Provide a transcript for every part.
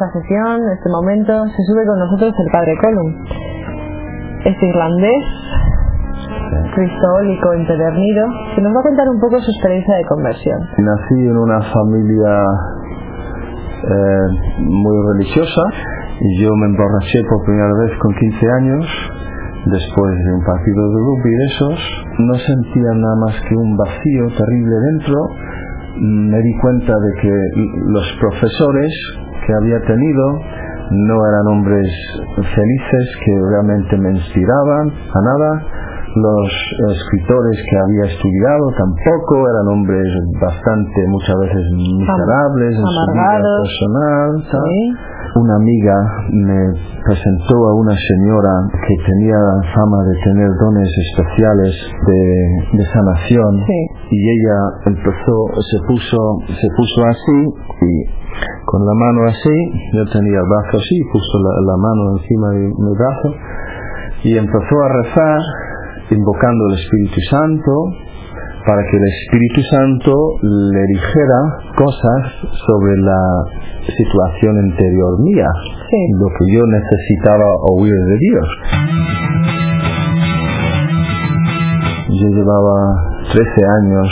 esta sesión, este momento, se sube con nosotros el padre Colum. Este irlandés, cristoólico empedernido, que nos va a contar un poco su experiencia de conversión. Nací en una familia eh, muy religiosa y yo me emborraché por primera vez con 15 años después de un partido de rugby de esos. No sentía nada más que un vacío terrible dentro. Me di cuenta de que los profesores que había tenido no eran hombres felices que realmente me inspiraban a nada. Los escritores que había estudiado tampoco eran hombres bastante muchas veces miserables en su vida personal una amiga me presentó a una señora que tenía fama de tener dones especiales de, sanación. Y ella empezó se puso se puso así y con la mano así yo tenía el brazo así puso la, la mano encima de mi brazo y empezó a rezar invocando el Espíritu Santo para que el Espíritu Santo le dijera cosas sobre la situación interior mía, lo que yo necesitaba oír de Dios. Yo llevaba 13 años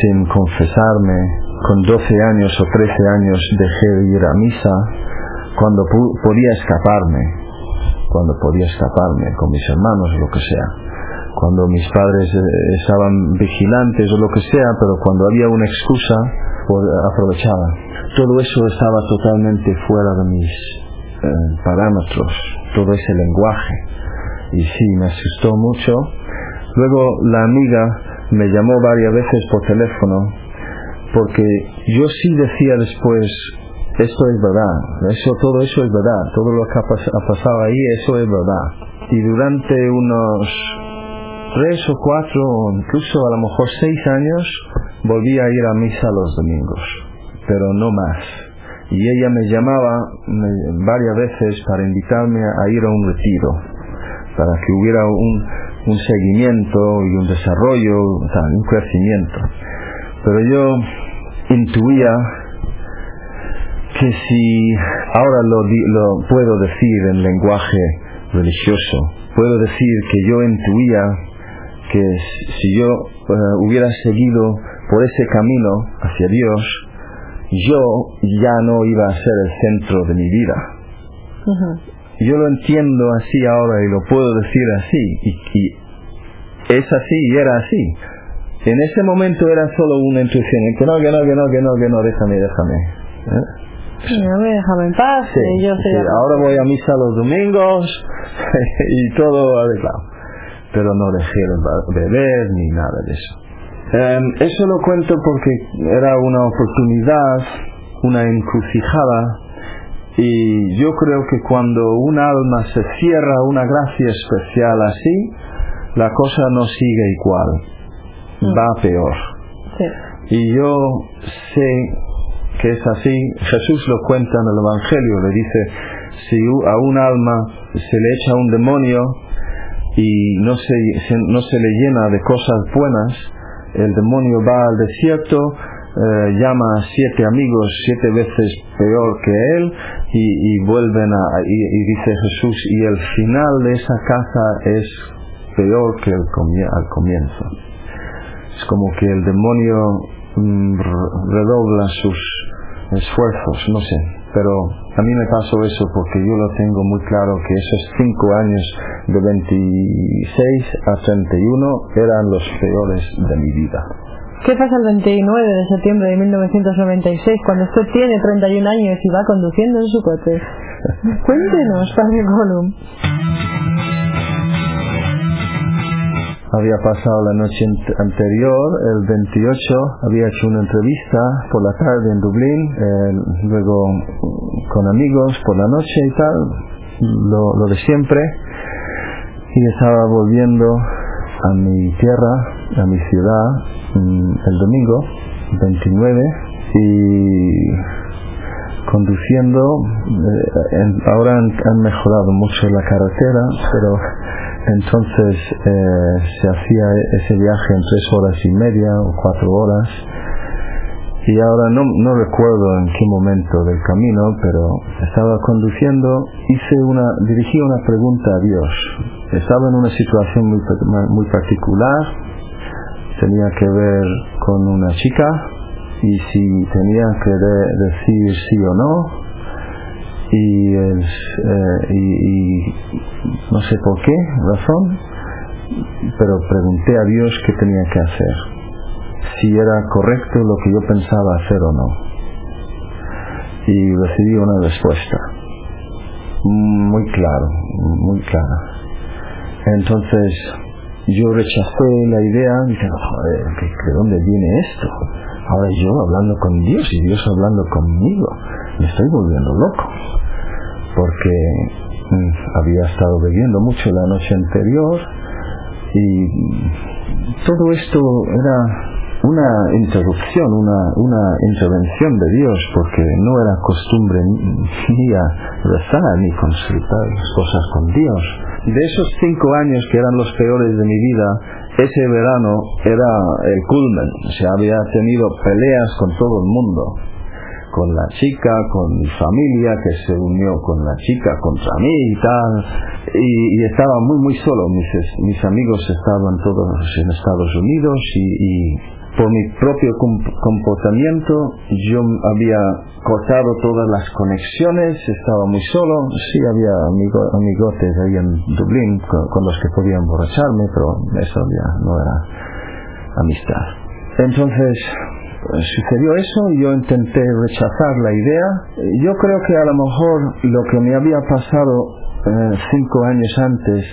sin confesarme, con 12 años o 13 años dejé de ir a misa cuando podía escaparme, cuando podía escaparme con mis hermanos o lo que sea cuando mis padres eh, estaban vigilantes o lo que sea, pero cuando había una excusa, pues aprovechaba. Todo eso estaba totalmente fuera de mis eh, parámetros, todo ese lenguaje. Y sí, me asustó mucho. Luego la amiga me llamó varias veces por teléfono porque yo sí decía después, esto es verdad, eso, todo eso es verdad, todo lo que ha pasado ahí, eso es verdad. Y durante unos tres o cuatro o incluso a lo mejor seis años volví a ir a misa los domingos, pero no más. Y ella me llamaba varias veces para invitarme a ir a un retiro, para que hubiera un, un seguimiento y un desarrollo, un crecimiento. Pero yo intuía que si ahora lo, lo puedo decir en lenguaje religioso, puedo decir que yo intuía que si yo eh, hubiera seguido por ese camino hacia Dios, yo ya no iba a ser el centro de mi vida. Yo lo entiendo así ahora y lo puedo decir así, y, es así y era así. En ese momento era solo una intuición, que no, que no, que no, que no, que no, déjame, déjame. ¿Eh? déjame en paz. yo ahora voy a misa los domingos y todo arreglado pero no dejé de beber ni nada de eso. Em, eso lo cuento porque era una oportunidad, una encrucijada, y yo creo que cuando un alma se cierra una gracia especial así, la cosa no sigue igual. Va peor. Y yo sé que es así, Jesús lo cuenta en el Evangelio, le dice, si a un alma se le echa un demonio, y no se, no se le llena de cosas buenas, el demonio va al desierto, eh, llama a siete amigos siete veces peor que él y, y vuelven a, y, dice Jesús, y el final de esa casa es peor que el al comienzo. Es como que el demonio mm, redobla sus esfuerzos, no sé, pero a mí me pasó eso porque yo lo tengo muy claro que esos cinco años de 26 a 31 eran los peores de mi vida. ¿Qué pasa el 29 de septiembre de 1996 cuando usted tiene 31 años y va conduciendo en su coche? Cuéntenos, Padre Colum había pasado la noche anterior, el 28, había hecho una entrevista por la tarde en Dublín, luego con amigos por la noche y tal, lo, de siempre, y estaba volviendo a mi tierra, a mi ciudad, mm, el domingo 29, y conduciendo, eh, ahora han mejorado mucho la carretera, pero entonces eh, se hacía ese viaje en tres horas y media o cuatro horas y ahora no, no recuerdo en qué momento del camino, pero estaba conduciendo, hice una, dirigí una pregunta a Dios. Estaba en una situación muy, muy particular, tenía que ver con una chica y si tenía que decir sí o no y, eh, y, no sé por qué razón, pero pregunté a Dios qué tenía que hacer si era correcto lo que yo pensaba hacer o no. Y recibí una respuesta. Muy claro, muy clara. Entonces yo rechacé la idea, dije, joder, ¿de dónde viene esto? Ahora yo hablando con Dios y Dios hablando conmigo. Me estoy volviendo loco. Porque mm, había estado bebiendo mucho la noche anterior y todo esto era una interrupción, una, una intervención de Dios, porque no era costumbre mía rezar ni consultar las cosas con Dios. De esos cinco años que eran los peores de mi vida, ese verano era el culmen, o sea, había tenido peleas con todo el mundo, con la chica, con mi familia que se unió con la chica contra mí y tal, y, estaba muy muy solo, mis, mis amigos estaban todos en Estados Unidos y por mi propio comportamiento yo había cortado todas las conexiones, estaba muy solo, sí había amigotes ahí en Dublín con, los que podía emborracharme, pero eso ya no era amistad. Entonces sucedió eso y yo intenté rechazar la idea. Yo creo que a lo mejor lo que me había pasado eh, cinco años antes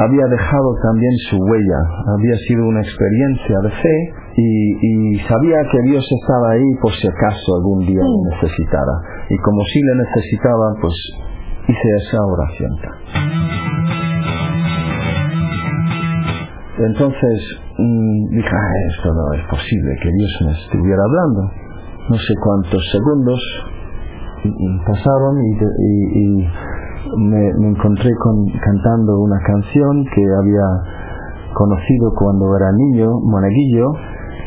había dejado también su huella, había sido una experiencia de fe y, sabía que Dios estaba ahí por si acaso algún día lo necesitara. Y como si le necesitaba, pues hice esa oración. Entonces mm, dije, ah, esto no es posible, que Dios me estuviera hablando. No sé cuántos segundos pasaron y, me, encontré con, cantando una canción que había conocido cuando era niño, monaguillo,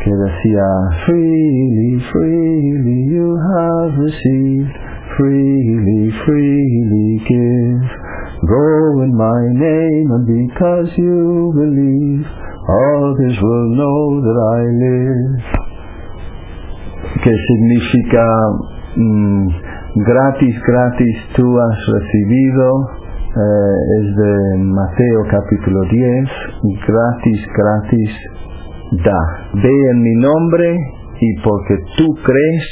que decía freely, freely you have received, freely, freely give. Go in my name and because you believe, others will know that I live. Que significa mm, gratis, gratis tú has recibido, eh, es de Mateo capítulo 10, gratis, gratis da. Ve en mi nombre y porque tú crees,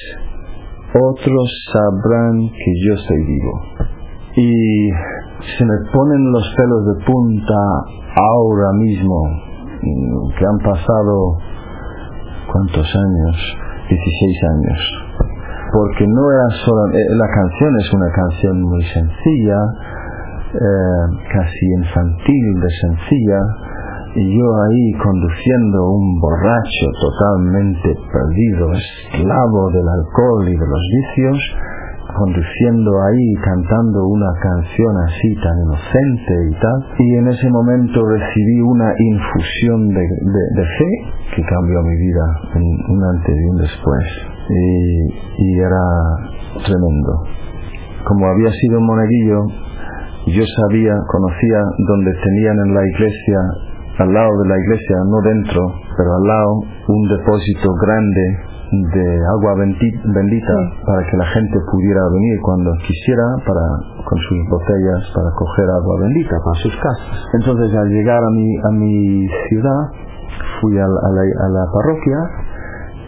otros sabrán que yo soy vivo. Y se me ponen los pelos de punta ahora mismo, que han pasado, ¿cuántos años? 16 años. Porque no era solo, eh, la canción es una canción muy sencilla, eh, casi infantil de sencilla, y yo ahí conduciendo un borracho totalmente perdido, esclavo del alcohol y de los vicios, conduciendo ahí, cantando una canción así tan inocente y tal, y en ese momento recibí una infusión de, fe que cambió mi vida un antes y un después, y, y era tremendo. Como había sido un monaguillo, yo sabía, conocía donde tenían en la iglesia al lado de la iglesia, no dentro, pero al lado, un depósito grande de agua bendita para que la gente pudiera venir cuando quisiera para con sus botellas para coger agua bendita para sus casas. Entonces al llegar a mi, a mi ciudad fui a la, parroquia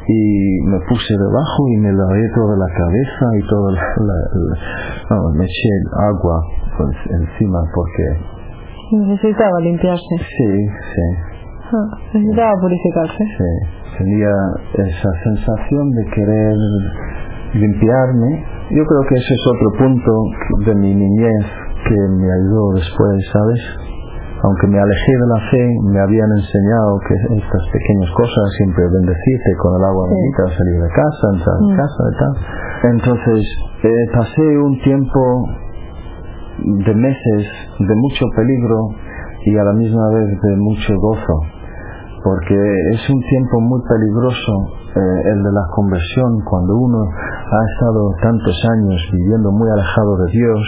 y me puse debajo y me lavé toda la cabeza y todo la, me eché agua pues, encima porque Necesitaba limpiarse. Sí, sí. Ah, necesitaba purificarse. Sí, tenía esa sensación de querer limpiarme. Yo creo que ese es otro punto de mi niñez que me ayudó después, ¿sabes? Aunque me alejé de la fe, me habían enseñado que estas pequeñas cosas, siempre bendecirte con el agua bendita, salir de casa, entrar en mm. casa y tal. Entonces, eh, pasé un tiempo de meses de mucho peligro y a la misma vez de mucho gozo, porque es un tiempo muy peligroso eh, el de la conversión, cuando uno ha estado tantos años viviendo muy alejado de Dios,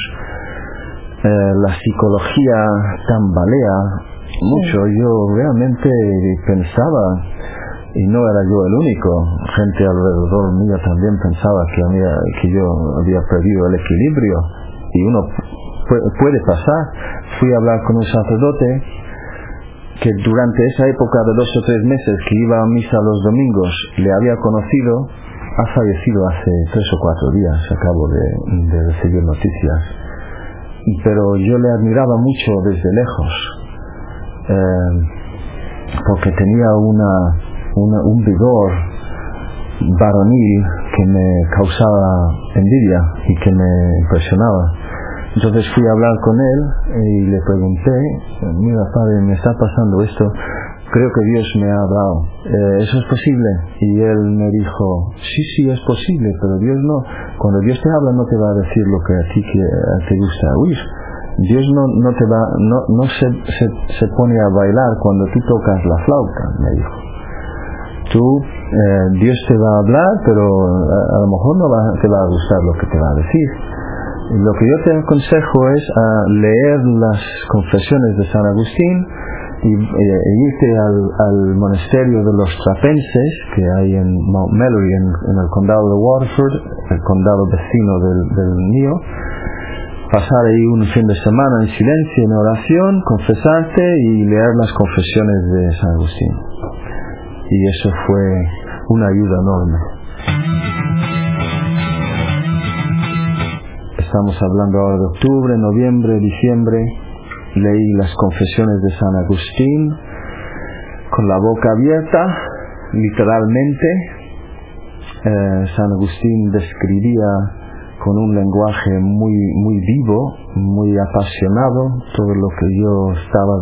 eh, la psicología tambalea mucho. Yo realmente pensaba, y no era yo el único, gente alrededor mío también pensaba que, había, que yo había perdido el equilibrio, y uno puede pasar. Fui a hablar con un sacerdote que durante esa época de dos o tres meses que iba a misa los domingos le había conocido, ha fallecido hace tres o cuatro días, acabo de, recibir noticias. Pero yo le admiraba mucho desde lejos, eh, porque tenía una, un vigor varonil que me causaba envidia y que me impresionaba. Entonces fui a hablar con él y le pregunté, mira padre, me está pasando esto, creo que Dios me ha hablado, eh, ¿eso es posible? Y él me dijo, sí, sí, es posible, pero Dios no, cuando Dios te habla no te va a decir lo que a ti te gusta oír. Dios no, te va, no, se, pone a bailar cuando tú tocas la flauta, me dijo. Tú, eh, Dios te va a hablar, pero a, lo mejor no te va a gustar lo que te va a decir. Lo que yo te aconsejo es a leer las confesiones de San Agustín y, e irte al, monasterio de los trapenses que hay en Mount Mellory, en, el condado de Waterford, el condado vecino del, mío, pasar ahí un fin de semana en silencio, en oración, confesarte y leer las confesiones de San Agustín. Y eso fue una ayuda enorme. Estamos hablando ahora de octubre, noviembre, diciembre. Leí las confesiones de San Agustín con la boca abierta, literalmente. Eh, San Agustín describía con un lenguaje muy muy vivo, muy apasionado todo lo que yo estaba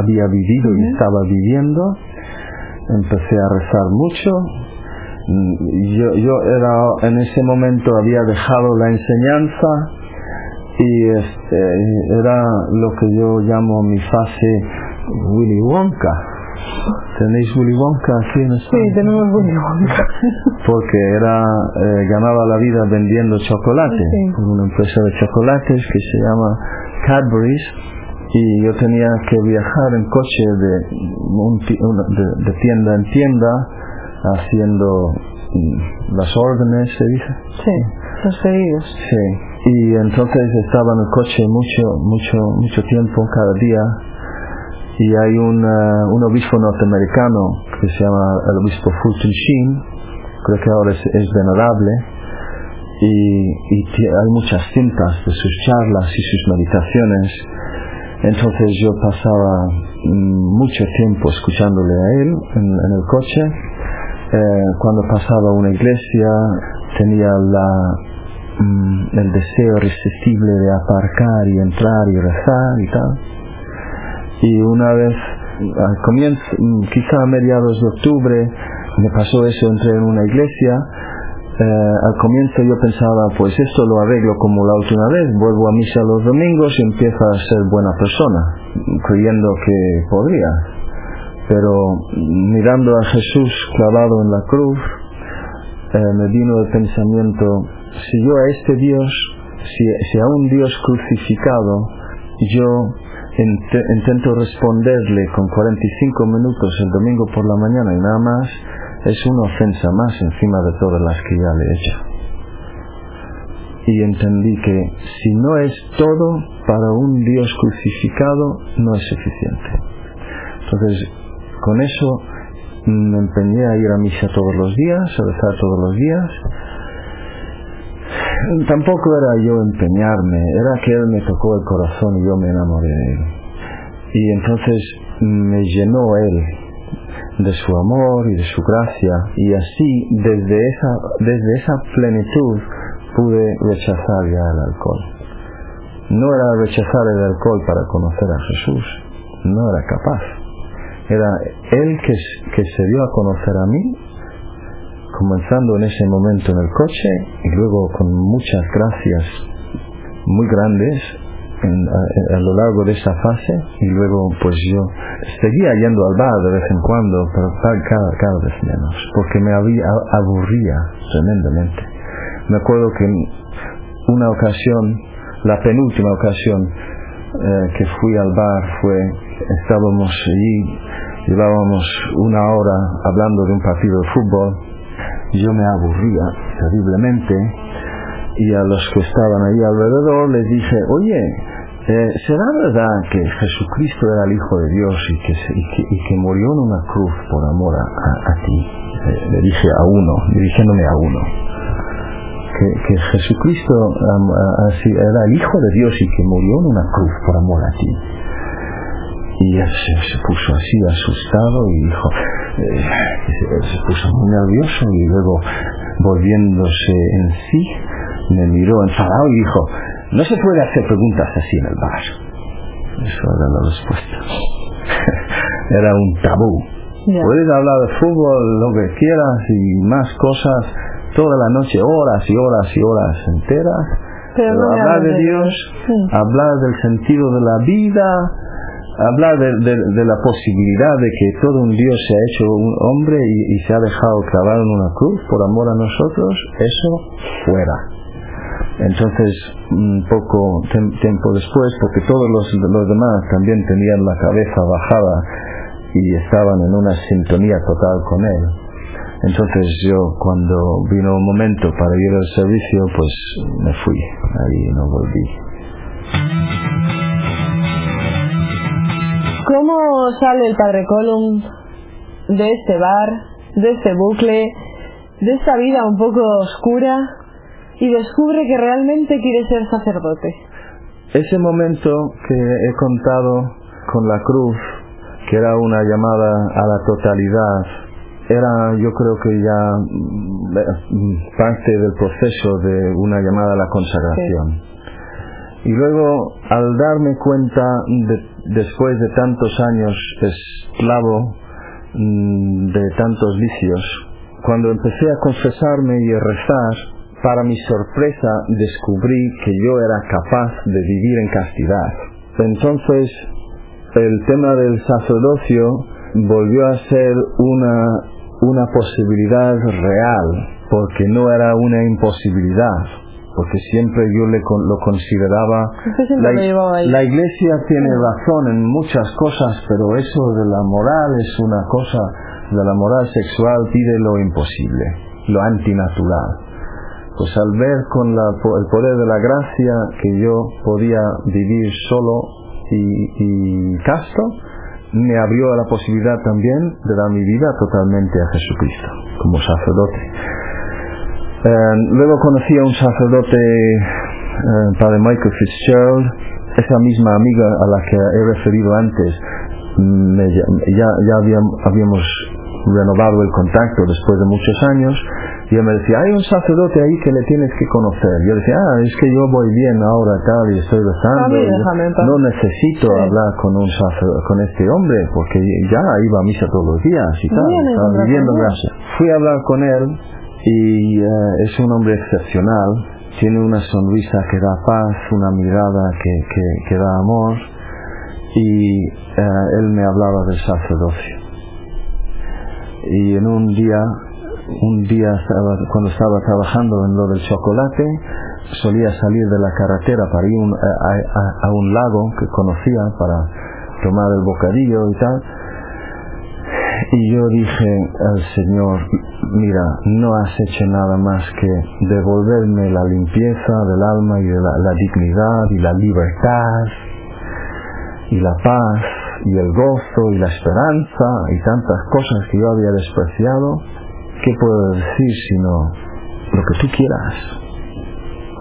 había vivido y estaba viviendo. Empecé a rezar mucho, yo, yo era en ese momento había dejado la enseñanza y este era lo que yo llamo mi fase Willy Wonka ¿Tenéis Willy Wonka aquí en España? Sí, tenemos Willy Wonka. Porque era, eh, ganaba la vida vendiendo chocolate, por una empresa de chocolates que se llama Cadbury's y yo tenía que viajar en coche de, de tienda en tienda haciendo mm, las órdenes, se dice. Sí, los pedidos. Sí, y entonces estaba en el coche mucho, mucho, mucho tiempo cada día. Y hay un, uh, un obispo norteamericano que se llama el obispo Fulton Sheen, creo que ahora es, venerable. Y, y hay muchas cintas de sus charlas y sus meditaciones. Entonces yo pasaba mm, mucho tiempo escuchándole a él en, en el coche eh, cuando pasaba una iglesia tenía la, mm, el deseo irresistible de aparcar y entrar y rezar y tal. Y una vez, al comienzo, mm, quizá a mediados de octubre, me pasó eso, entré en una iglesia, eh, al comienzo yo pensaba, pues esto lo arreglo como la última vez, vuelvo a misa los domingos y empiezo a ser buena persona, creyendo que podría pero mirando a Jesús clavado en la cruz, eh, me vino el pensamiento, si yo a este Dios, si, a un Dios crucificado, yo intento responderle con 45 minutos el domingo por la mañana y nada más, es una ofensa más encima de todas las que ya le he hecho. Y entendí que si no es todo para un Dios crucificado, no es suficiente. Entonces, con eso me empeñé a ir a misa todos los días, a rezar todos los días. Tampoco era yo empeñarme, era que Él me tocó el corazón y yo me enamoré de Él. Y entonces me llenó Él de su amor y de su gracia y así desde esa, desde esa plenitud pude rechazar ya el alcohol. No era rechazar el alcohol para conocer a Jesús, no era capaz era Él que, que se dio a conocer a mí, comenzando en ese momento en el coche y luego con muchas gracias muy grandes a, lo largo de esa fase y luego pues yo seguía yendo al bar de vez en cuando, pero ca- cada, cada vez menos, porque me había, aburría tremendamente. Me acuerdo que en una ocasión, la penúltima ocasión eh, que fui al bar fue, estábamos allí, llevábamos una hora hablando de un partido de fútbol, yo me aburría terriblemente y a los que estaban ahí alrededor les dije, oye, eh, ¿será verdad que Jesucristo era el Hijo de Dios y que, y que, y que murió en una cruz por amor a, a- a ti? Eh, le dije a uno, dirigiéndome a uno, que, que Jesucristo así era el Hijo de Dios y que murió en una cruz por amor a ti. Y él se, se puso así asustado y dijo, eh, se, se puso muy nervioso y luego volviéndose en sí, me miró enfadado y dijo, no se puede hacer preguntas así en el bar. Eso era la respuesta. era un tabú. Ya. Puedes hablar de fútbol, lo que quieras y más cosas toda la noche, horas y horas y horas enteras. Pero hablar de Dios, Sí. hablar del sentido de la vida, hablar de, de- de la posibilidad de que todo un Dios se ha hecho un hombre y, y se ha dejado clavar en una cruz por amor a nosotros, eso fuera. Entonces, un poco tiempo después, porque todos los, los demás también tenían la cabeza bajada y estaban en una sintonía total con él. Entonces yo cuando vino un momento para ir al servicio, pues me fui, ahí no volví. ¿Cómo sale el padre Column de este bar, de este bucle, de esta vida un poco oscura y descubre que realmente quiere ser sacerdote? Ese momento que he contado con la cruz, que era una llamada a la totalidad, era yo creo que ya mm, eh, parte del proceso de una llamada a la consagración. Y luego, al darme cuenta, de- después de tantos años esclavo mm, de tantos vicios, cuando empecé a confesarme y a rezar, para mi sorpresa descubrí que yo era capaz de vivir en castidad. Entonces, el tema del sacerdocio volvió a ser una, una posibilidad real, porque no era una imposibilidad, porque siempre yo le lo consideraba... La iglesia tiene razón en muchas cosas, pero eso de la moral es una cosa, de la moral sexual pide lo imposible, lo antinatural. Pues al ver con la- el poder de la gracia que yo podía vivir solo y, y casto, me abrió la posibilidad también de dar mi vida totalmente a Jesucristo como sacerdote. Eh, luego conocí a un sacerdote, eh, padre Michael Fitzgerald, esa misma amiga a la que he referido antes, mm, me ll- ya, ya habíam- habíamos renovado el contacto después de muchos años y él me decía, hay un sacerdote ahí que le tienes que conocer. Yo decía, ah, es que yo voy bien ahora tal y estoy rezando. A mí y yo déjame en paz". no necesito Sí. hablar con un sacer- con este hombre porque ya iba a misa todos los días y tal. Bien, estaba viviendo con él. gracia. Fui a hablar con él y eh, es un hombre excepcional. Tiene una sonrisa que da paz, una mirada que, que, que da amor y eh, él me hablaba del sacerdocio. Y en un día, un día cuando estaba trabajando en lo del chocolate, solía salir de la carretera para ir a, un lago que conocía para tomar el bocadillo y tal. Y yo dije al Señor, mira, no has hecho nada más que devolverme la limpieza del alma y la, la dignidad y la libertad y la paz y el gozo y la esperanza y tantas cosas que yo había despreciado. ¿Qué puedo decir sino lo que tú quieras?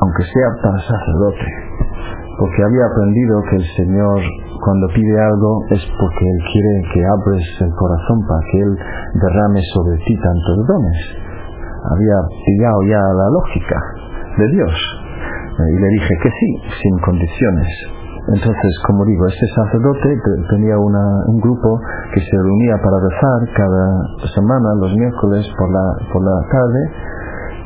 Aunque sea para sacerdote. Porque había aprendido que el Señor cuando pide algo es porque Él quiere que abres el corazón para que Él derrame sobre ti tantos dones. Había pillado ya la lógica de Dios. Y le dije que sí, sin condiciones. Entonces, como digo, este sacerdote te- tenía una- un grupo que se reunía para rezar cada semana, los miércoles por la, por la tarde,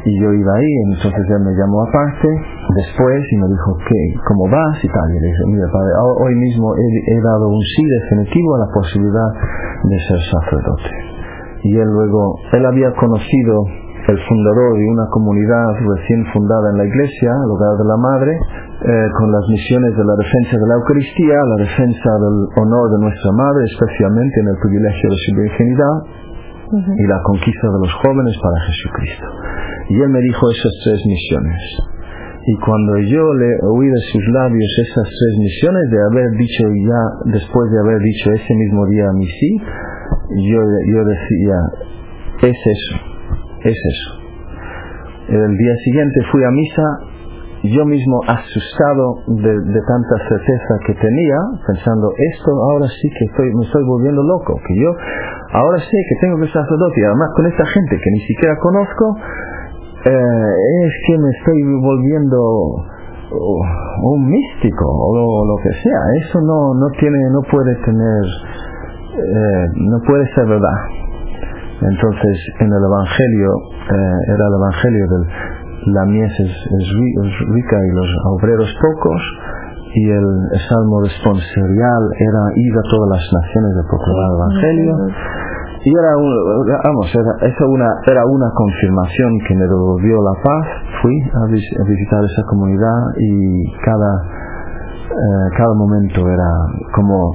y yo iba ahí, entonces él me llamó aparte, después y me dijo, ¿qué? ¿Cómo vas? Y tal. Y le dije, mira, padre, hoy mismo he, dado un sí definitivo a la posibilidad de ser sacerdote. Y él luego, él había conocido el fundador de una comunidad recién fundada en la iglesia, el hogar de la madre, eh, con las misiones de la defensa de la Eucaristía, la defensa del honor de nuestra madre, especialmente en el privilegio de su virginidad, y la conquista de los jóvenes para Jesucristo. Y él me dijo esas tres misiones. Y cuando yo le oí de sus labios esas tres misiones, de haber dicho ya, después de haber dicho ese mismo día a mí sí, yo, yo decía, es eso, es eso. El día siguiente fui a misa, yo mismo asustado de, tanta certeza que tenía, pensando, esto ahora sí que estoy, me estoy volviendo loco, que yo ahora sé que tengo que sacerdote y además con esta gente que ni siquiera conozco, eh, es que me estoy volviendo uh, un místico o lo, que sea. Eso no, no tiene, no puede tener, eh, no puede ser verdad. Entonces, en el Evangelio, eh, era el Evangelio del la mies es, rica y los obreros pocos, y el, salmo responsorial era ir a todas las naciones de proclamar el Evangelio y era, vamos, era, una, era una confirmación que me devolvió la paz. Fui a, visitar esa comunidad y cada, eh, cada momento era como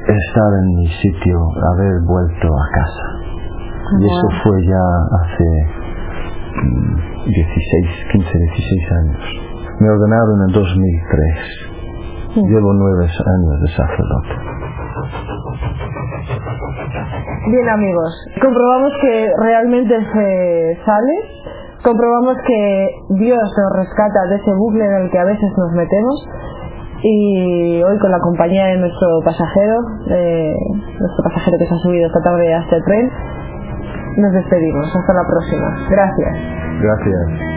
estar en mi sitio, haber vuelto a casa. Y eso fue ya hace 16, 15, 16 años. Me ordenaron en 2003. Llevo nueve años de sacerdote. Bien amigos, comprobamos que realmente se sale, comprobamos que Dios nos rescata de ese bucle en el que a veces nos metemos y hoy con la compañía de nuestro pasajero, nuestro pasajero que se ha subido esta tarde a este tren, nos despedimos. Hasta la próxima. Gracias. Gracias.